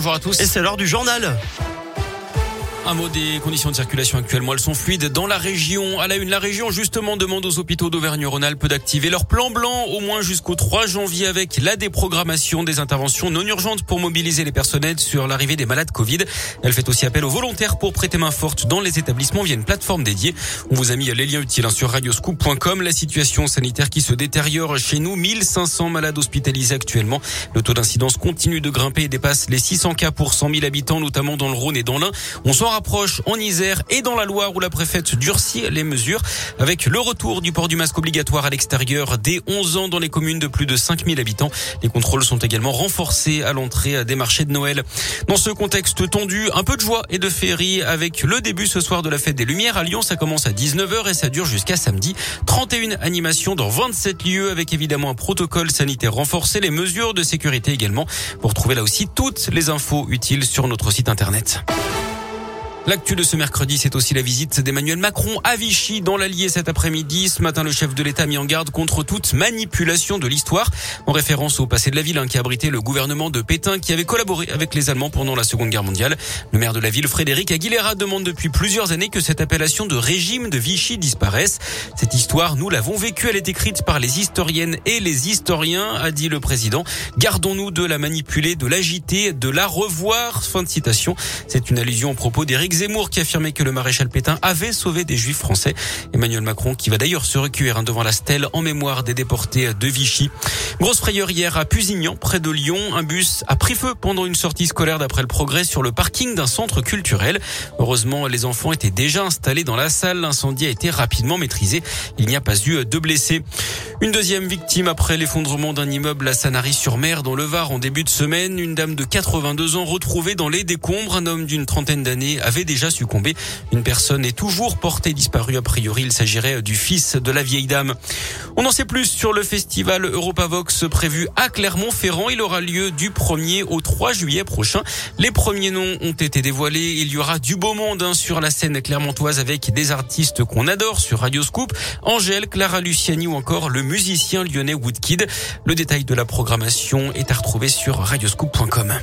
Bonjour à tous. Et c'est l'heure du journal. Un mot des conditions de circulation actuellement. Elles sont fluides dans la région. À la une, la région justement demande aux hôpitaux d'Auvergne-Rhône-Alpes d'activer leur plan blanc au moins jusqu'au 3 janvier avec la déprogrammation des interventions non urgentes pour mobiliser les personnels sur l'arrivée des malades Covid. Elle fait aussi appel aux volontaires pour prêter main forte dans les établissements via une plateforme dédiée. On vous a mis les liens utiles hein, sur radioscoop.com. La situation sanitaire qui se détériore chez nous. 1500 malades hospitalisés actuellement. Le taux d'incidence continue de grimper et dépasse les 600 cas pour 100 000 habitants, notamment dans le Rhône et dans l'Ain. On rapproche en Isère et dans la Loire où la préfète durcit les mesures avec le retour du port du masque obligatoire à l'extérieur dès 11 ans dans les communes de plus de 5000 habitants. Les contrôles sont également renforcés à l'entrée des marchés de Noël. Dans ce contexte tendu, un peu de joie et de féerie avec le début ce soir de la fête des Lumières à Lyon. Ça commence à 19h et ça dure jusqu'à samedi. 31 animations dans 27 lieux avec évidemment un protocole sanitaire renforcé, les mesures de sécurité également. Pour trouver là aussi toutes les infos utiles sur notre site internet. L'actu de ce mercredi, c'est aussi la visite d'Emmanuel Macron à Vichy dans l'Allier cet après-midi. Ce matin, le chef de l'État a mis en garde contre toute manipulation de l'histoire, en référence au passé de la ville hein, qui abritait le gouvernement de Pétain qui avait collaboré avec les Allemands pendant la Seconde Guerre mondiale. Le maire de la ville, Frédéric Aguilera, demande depuis plusieurs années que cette appellation de régime de Vichy disparaisse. Cette histoire, nous l'avons vécue, elle est écrite par les historiennes et les historiens, a dit le président. Gardons-nous de la manipuler, de l'agiter, de la revoir. Fin de citation. C'est une allusion au propos d'Éric Zemmour qui affirmait que le maréchal Pétain avait sauvé des juifs français. Emmanuel Macron qui va d'ailleurs se recueillir hein, devant la stèle en mémoire des déportés de Vichy. Grosse frayeur hier à Pusignan, près de Lyon. Un bus a pris feu pendant une sortie scolaire d'après le progrès sur le parking d'un centre culturel. Heureusement, les enfants étaient déjà installés dans la salle. L'incendie a été rapidement maîtrisé. Il n'y a pas eu de blessés. Une deuxième victime après l'effondrement d'un immeuble à Sanary-sur-Mer dans le Var en début de semaine. Une dame de 82 ans retrouvée dans les décombres. Un homme d'une trentaine d'années avait déjà succombé. Une personne est toujours portée disparue. A priori, il s'agirait du fils de la vieille dame. On en sait plus sur le festival Europavox prévu à Clermont-Ferrand. Il aura lieu du 1er au 3 juillet prochain. Les premiers noms ont été dévoilés. Il y aura du beau monde hein, sur la scène clermontoise avec des artistes qu'on adore sur Radio Scoop. Angèle, Clara Luciani ou encore le musicien lyonnais Woodkid. Le détail de la programmation est à retrouver sur radioscoop.com.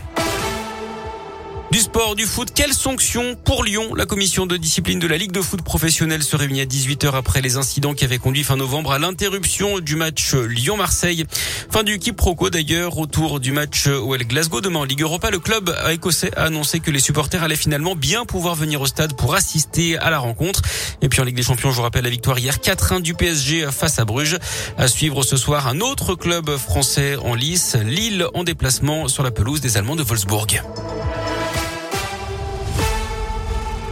Du sport, du foot, quelle sanction pour Lyon? La commission de discipline de la Ligue de foot professionnelle se réunit à 18h après les incidents qui avaient conduit fin novembre à l'interruption du match Lyon-Marseille. Fin du quiproquo d'ailleurs autour du match OL Glasgow. Demain en Ligue Europa, le club écossais a annoncé que les supporters allaient finalement bien pouvoir venir au stade pour assister à la rencontre. Et puis en Ligue des Champions, je vous rappelle la victoire hier 4-1 du PSG face à Bruges. À suivre ce soir un autre club français en lice, Lille en déplacement sur la pelouse des Allemands de Wolfsburg.